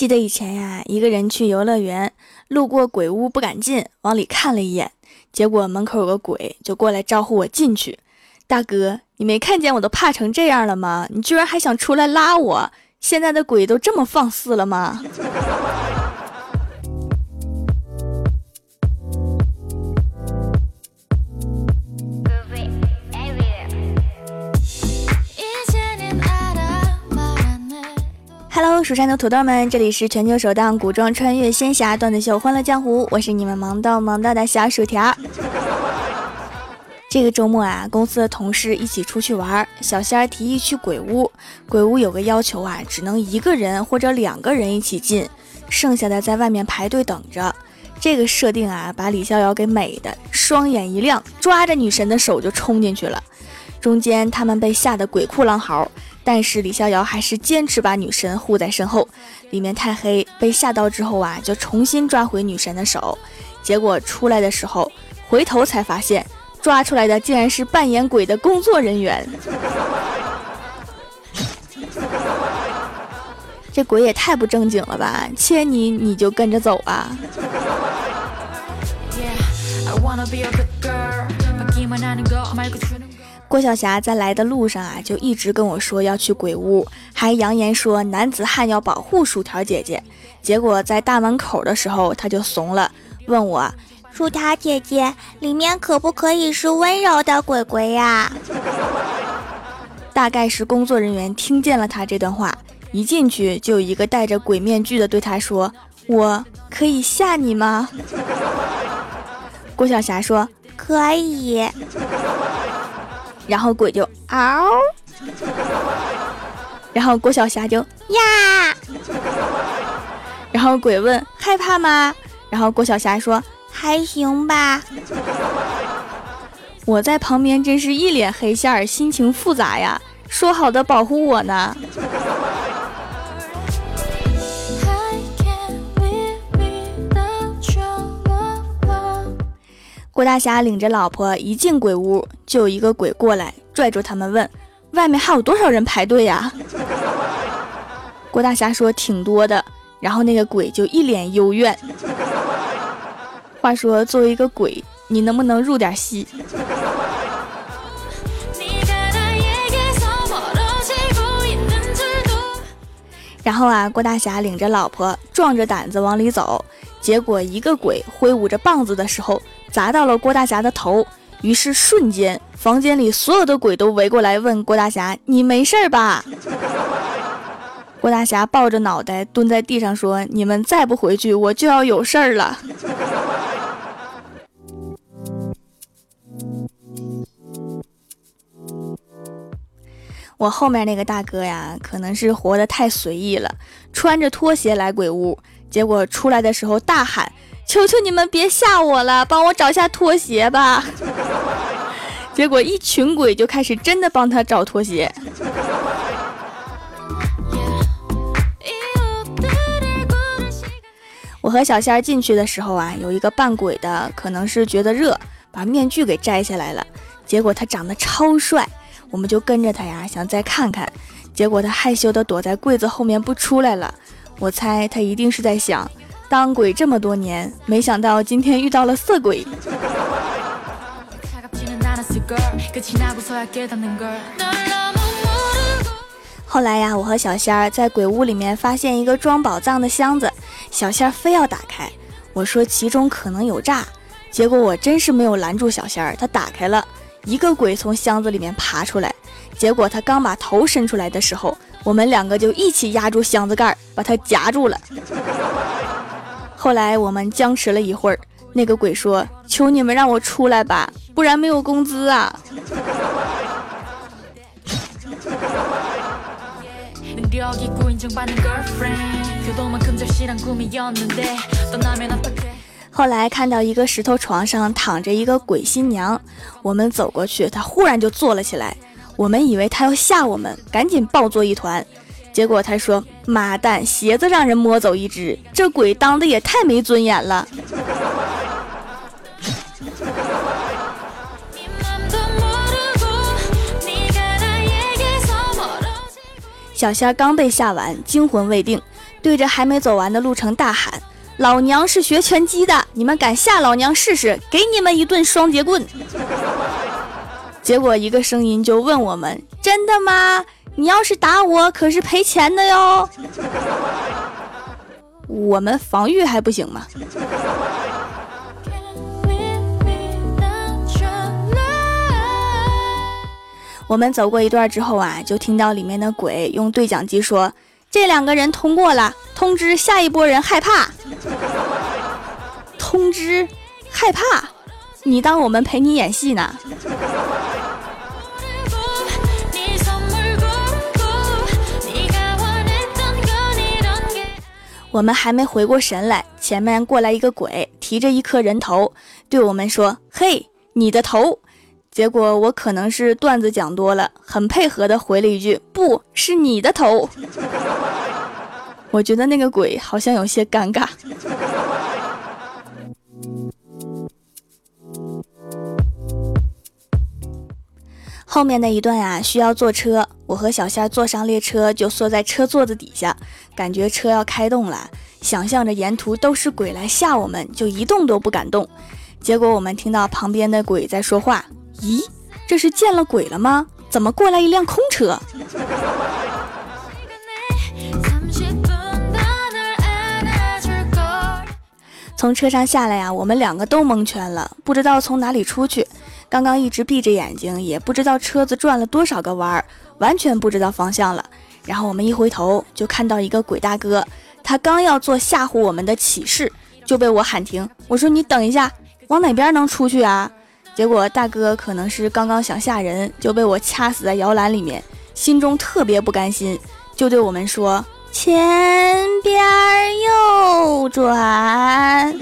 记得以前呀，一个人去游乐园，路过鬼屋不敢进，往里看了一眼，结果门口有个鬼，就过来招呼我进去。大哥，你没看见我都怕成这样了吗？你居然还想出来拉我？现在的鬼都这么放肆了吗？Hello，蜀山的土豆们，这里是全球首档古装穿越仙侠段子秀《欢乐江湖》，我是你们萌到萌到的小薯条。这个周末啊，公司的同事一起出去玩，小仙儿提议去鬼屋。鬼屋有个要求啊，只能一个人或者两个人一起进，剩下的在外面排队等着。这个设定啊，把李逍遥给美的双眼一亮，抓着女神的手就冲进去了。中间他们被吓得鬼哭狼嚎。但是李逍遥还是坚持把女神护在身后，里面太黑，被吓到之后啊，就重新抓回女神的手，结果出来的时候，回头才发现抓出来的竟然是扮演鬼的工作人员。这鬼也太不正经了吧，牵你你就跟着走啊！郭晓霞在来的路上啊，就一直跟我说要去鬼屋，还扬言说男子汉要保护薯条姐姐。结果在大门口的时候，他就怂了，问我：“薯条姐姐，里面可不可以是温柔的鬼鬼呀？” 大概是工作人员听见了他这段话，一进去就有一个戴着鬼面具的对他说：“我可以吓你吗？” 郭晓霞说：“可以。”然后鬼就嗷，然后郭晓霞就呀，然后鬼问害怕吗？然后郭晓霞说还行吧。我在旁边真是一脸黑线儿，心情复杂呀。说好的保护我呢？郭大侠领着老婆一进鬼屋，就有一个鬼过来拽住他们问：“外面还有多少人排队呀？”郭大侠说：“挺多的。”然后那个鬼就一脸幽怨。话说，作为一个鬼，你能不能入点戏？然后啊，郭大侠领着老婆壮着胆子往里走，结果一个鬼挥舞着棒子的时候。砸到了郭大侠的头，于是瞬间房间里所有的鬼都围过来问郭大侠：“你没事吧？”郭大侠抱着脑袋蹲在地上说：“你们再不回去，我就要有事儿了。”我后面那个大哥呀，可能是活得太随意了，穿着拖鞋来鬼屋，结果出来的时候大喊。求求你们别吓我了，帮我找下拖鞋吧。结果一群鬼就开始真的帮他找拖鞋。我和小仙儿进去的时候啊，有一个扮鬼的，可能是觉得热，把面具给摘下来了。结果他长得超帅，我们就跟着他呀，想再看看。结果他害羞的躲在柜子后面不出来了。我猜他一定是在想。当鬼这么多年，没想到今天遇到了色鬼。后来呀，我和小仙儿在鬼屋里面发现一个装宝藏的箱子，小仙儿非要打开，我说其中可能有诈，结果我真是没有拦住小仙儿，他打开了。一个鬼从箱子里面爬出来，结果他刚把头伸出来的时候，我们两个就一起压住箱子盖，把他夹住了。后来我们僵持了一会儿，那个鬼说：“求你们让我出来吧，不然没有工资啊！”后来看到一个石头床上躺着一个鬼新娘，我们走过去，她忽然就坐了起来，我们以为她要吓我们，赶紧抱作一团。结果她说：“妈蛋，鞋子让人摸走一只，这鬼当的也太没尊严了。”小仙刚被吓完，惊魂未定，对着还没走完的路程大喊：“老娘是学拳击的，你们敢吓老娘试试？给你们一顿双截棍！”结果一个声音就问我们：“真的吗？你要是打我，可是赔钱的哟。”我们防御还不行吗？我们走过一段之后啊，就听到里面的鬼用对讲机说：“这两个人通过了，通知下一波人害怕。”通知害怕？你当我们陪你演戏呢？我们还没回过神来，前面过来一个鬼，提着一颗人头，对我们说：“嘿，你的头。”结果我可能是段子讲多了，很配合的回了一句：“不是你的头。” 我觉得那个鬼好像有些尴尬。后面那一段呀，需要坐车，我和小仙坐上列车，就缩在车座子底下，感觉车要开动了，想象着沿途都是鬼来吓我们，就一动都不敢动。结果我们听到旁边的鬼在说话。咦，这是见了鬼了吗？怎么过来一辆空车？从车上下来呀，我们两个都蒙圈了，不知道从哪里出去。刚刚一直闭着眼睛，也不知道车子转了多少个弯儿，完全不知道方向了。然后我们一回头，就看到一个鬼大哥，他刚要做吓唬我们的启示，就被我喊停。我说：“你等一下，往哪边能出去啊？”结果大哥可能是刚刚想吓人，就被我掐死在摇篮里面，心中特别不甘心，就对我们说：“前边右转。”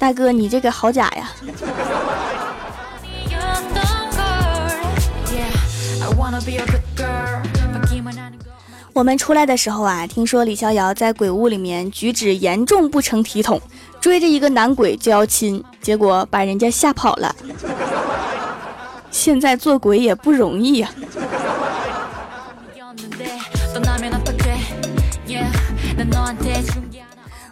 大哥，你这个好假呀！我们出来的时候啊，听说李逍遥在鬼屋里面举止严重不成体统。追着一个男鬼就要亲，结果把人家吓跑了。现在做鬼也不容易呀。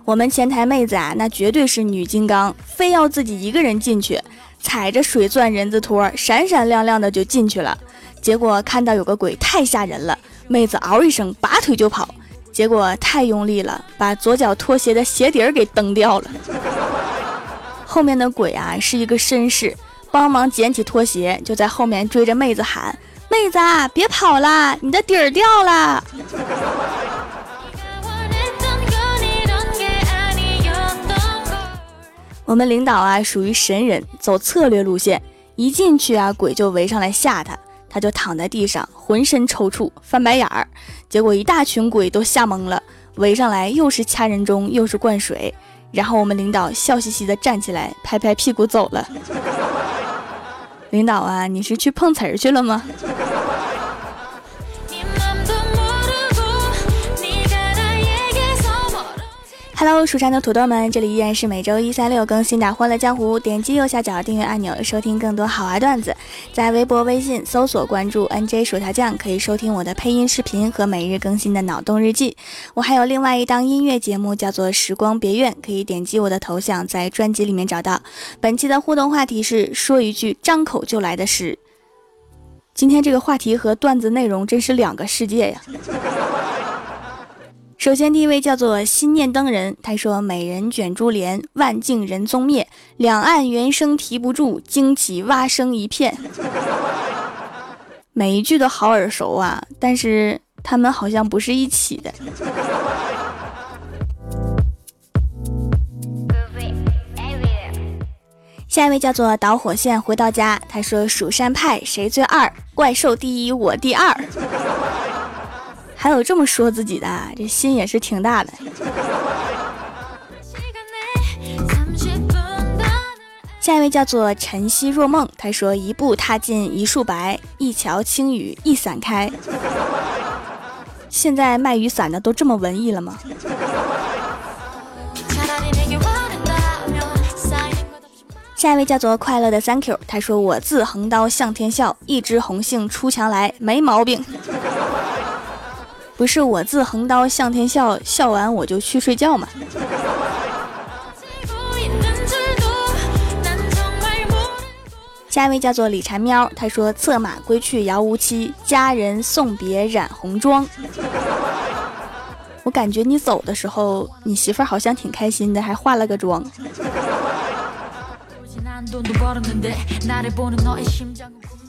我们前台妹子啊，那绝对是女金刚，非要自己一个人进去，踩着水钻人字拖，闪闪亮亮的就进去了。结果看到有个鬼太吓人了，妹子嗷一声拔腿就跑。结果太用力了，把左脚拖鞋的鞋底儿给蹬掉了。后面的鬼啊是一个绅士，帮忙捡起拖鞋，就在后面追着妹子喊：“妹子，别跑啦，你的底儿掉了。”我们领导啊属于神人，走策略路线，一进去啊鬼就围上来吓他。他就躺在地上，浑身抽搐，翻白眼儿。结果一大群鬼都吓懵了，围上来又是掐人中，又是灌水。然后我们领导笑嘻嘻的站起来，拍拍屁股走了。领导啊，你是去碰瓷儿去了吗？Hello，蜀山的土豆们，这里依然是每周一、三、六更新的《欢乐江湖》。点击右下角订阅按钮，收听更多好玩段子。在微博、微信搜索关注 “nj 薯条酱”，可以收听我的配音视频和每日更新的脑洞日记。我还有另外一档音乐节目，叫做《时光别院》，可以点击我的头像，在专辑里面找到。本期的互动话题是：说一句张口就来的诗。今天这个话题和段子内容真是两个世界呀。首先，第一位叫做心念灯人，他说：“美人卷珠帘，万径人踪灭，两岸猿声啼不住，惊起蛙声一片。” 每一句都好耳熟啊，但是他们好像不是一起的。下一位叫做导火线回到家，他说：“蜀山派谁最二？怪兽第一，我第二。”还有这么说自己的，这心也是挺大的。下一位叫做晨曦若梦，他说：“一步踏进一树白，一桥清雨一伞开。”现在卖雨伞的都这么文艺了吗？下一位叫做快乐的 Thank you，他说：“我自横刀向天笑，一枝红杏出墙来，没毛病。”不是我自横刀向天笑，笑完我就去睡觉嘛。下一位叫做李婵喵，他说：“策马归去遥无期，佳人送别染红妆。”我感觉你走的时候，你媳妇儿好像挺开心的，还化了个妆。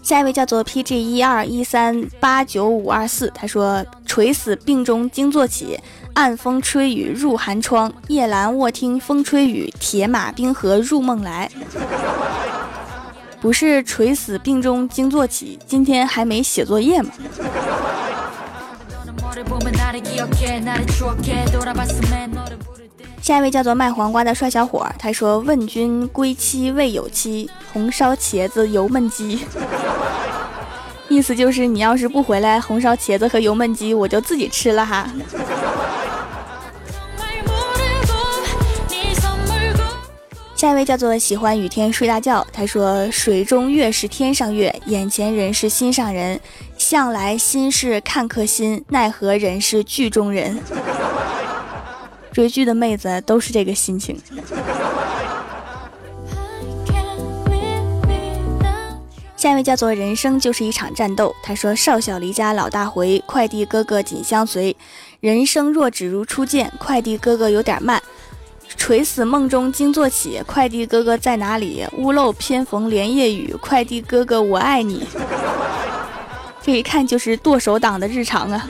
下一位叫做 PG 一二一三八九五二四，他说：“垂死病中惊坐起，暗风吹雨入寒窗。夜阑卧听风吹雨，铁马冰河入梦来。”不是垂死病中惊坐起，今天还没写作业吗？下一位叫做卖黄瓜的帅小伙，他说：“问君归期未有期，红烧茄子油焖鸡。”意思就是你要是不回来，红烧茄子和油焖鸡我就自己吃了哈。下一位叫做喜欢雨天睡大觉，他说：“水中月是天上月，眼前人是心上人，向来心事看客心，奈何人是剧中人。”追剧的妹子都是这个心情。下一位叫做人生就是一场战斗，他说：“少小离家老大回，快递哥哥紧相随。人生若只如初见，快递哥哥有点慢。”垂死梦中惊坐起，快递哥哥在哪里？屋漏偏逢连夜雨，快递哥哥我爱你。这一看就是剁手党的日常啊！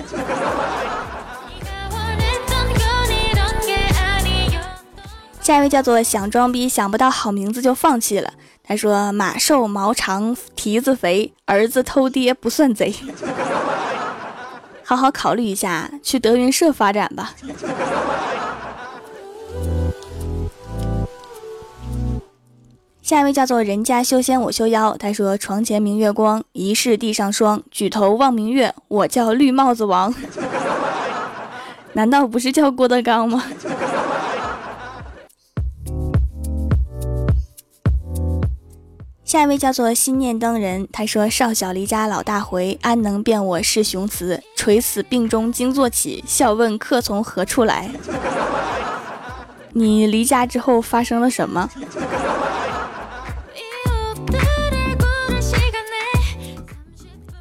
下一位叫做想装逼想不到好名字就放弃了。他说：“马瘦毛长蹄子肥，儿子偷爹不算贼。”好好考虑一下，去德云社发展吧。下一位叫做人家修仙我修妖，他说床前明月光，疑是地上霜。举头望明月，我叫绿帽子王。难道不是叫郭德纲吗？下一位叫做心念灯人，他说少小离家老大回，安能辨我是雄雌？垂死病中惊坐起，笑问客从何处来？你离家之后发生了什么？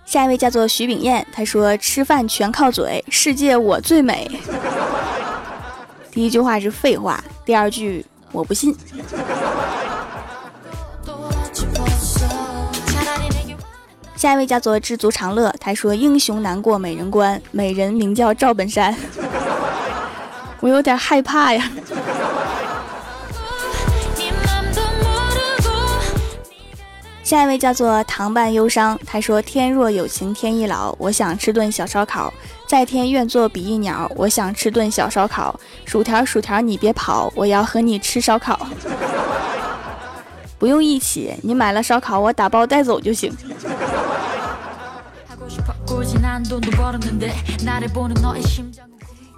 下一位叫做徐炳燕，他说：“吃饭全靠嘴，世界我最美。”第一句话是废话，第二句我不信。下一位叫做知足常乐，他说：“英雄难过美人关，美人名叫赵本山。”我有点害怕呀。下一位叫做糖拌忧伤，他说：“天若有情天亦老，我想吃顿小烧烤。在天愿作比翼鸟，我想吃顿小烧烤。薯条薯条你别跑，我要和你吃烧烤。不用一起，你买了烧烤，我打包带走就行。”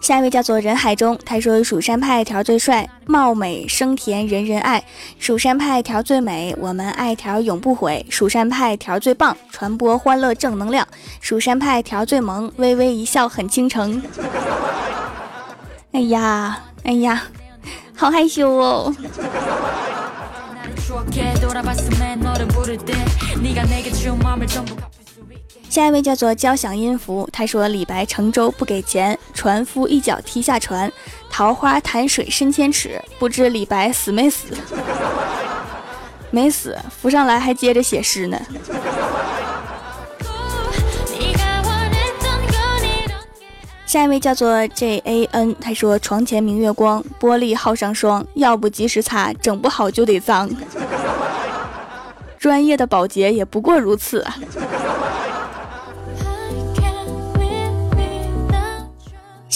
下一位叫做人海中，他说蜀山派条最帅，貌美声甜人人爱。蜀山派条最美，我们爱条永不悔。蜀山派条最棒，传播欢乐正能量。蜀山派条最萌，微微一笑很倾城。哎呀，哎呀，好害羞哦。下一位叫做交响音符，他说李白乘舟不给钱，船夫一脚踢下船，桃花潭水深千尺，不知李白死没死？没死，浮上来还接着写诗呢。下一位叫做 J A N，他说床前明月光，玻璃耗上霜，要不及时擦，整不好就得脏。专业的保洁也不过如此。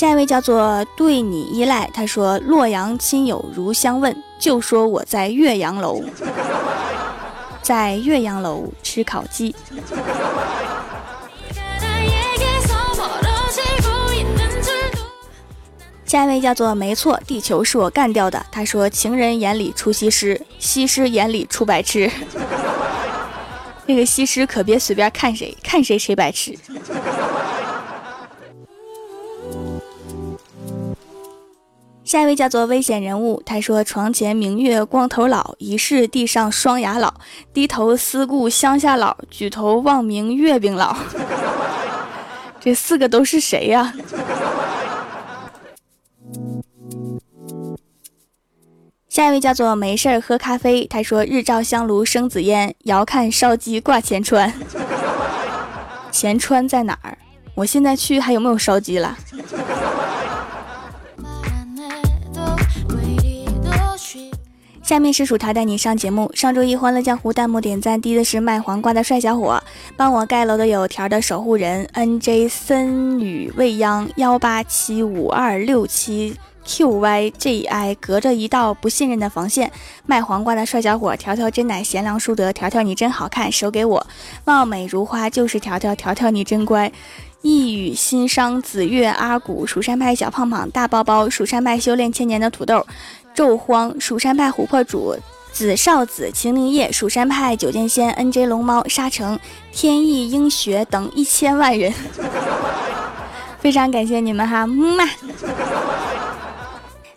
下一位叫做对你依赖，他说洛阳亲友如相问，就说我在岳阳楼，在岳阳楼吃烤鸡。下一位叫做没错，地球是我干掉的。他说情人眼里出西施，西施眼里出白痴。那个西施可别随便看谁，看谁谁白痴。下一位叫做危险人物，他说：“床前明月光头佬，疑是地上双牙老。低头思故乡下佬，举头望明月饼老。”这四个都是谁呀？下一位叫做没事儿喝咖啡，他说：“日照香炉生紫烟，遥看烧鸡挂前川。前川在哪儿？我现在去还有没有烧鸡了？”下面是薯条带你上节目。上周一欢乐江湖弹幕点赞低的是卖黄瓜的帅小伙，帮我盖楼的有条的守护人 N J 森女未央幺八七五二六七 Q Y J I，隔着一道不信任的防线。卖黄瓜的帅小伙，条条真乃贤良淑德，条条你真好看，手给我。貌美如花就是条条，条条你真乖。一语心伤紫月阿古，蜀山派小胖胖大包包，蜀山派修炼千年的土豆。纣荒，蜀山派琥珀主，紫少子，秦灵叶，蜀山派九剑仙，N.J. 龙猫，沙城，天意英学等一千万人，非常感谢你们哈，嗯。